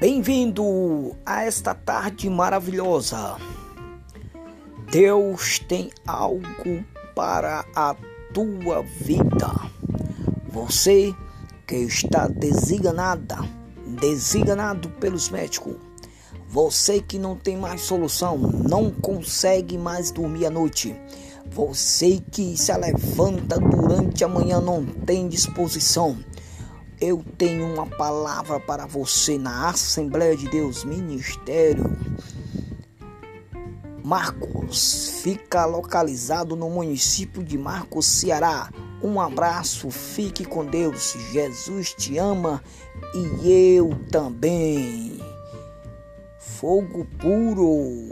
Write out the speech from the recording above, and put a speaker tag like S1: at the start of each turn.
S1: Bem-vindo a esta tarde maravilhosa. Deus tem algo para a tua vida. Você que está designada, designado pelos médicos. Você que não tem mais solução, não consegue mais dormir à noite. Você que se levanta durante a manhã não tem disposição eu tenho uma palavra para você na Assembleia de Deus Ministério. Marcos fica localizado no município de Marcos, Ceará. Um abraço, fique com Deus. Jesus te ama e eu também. Fogo puro.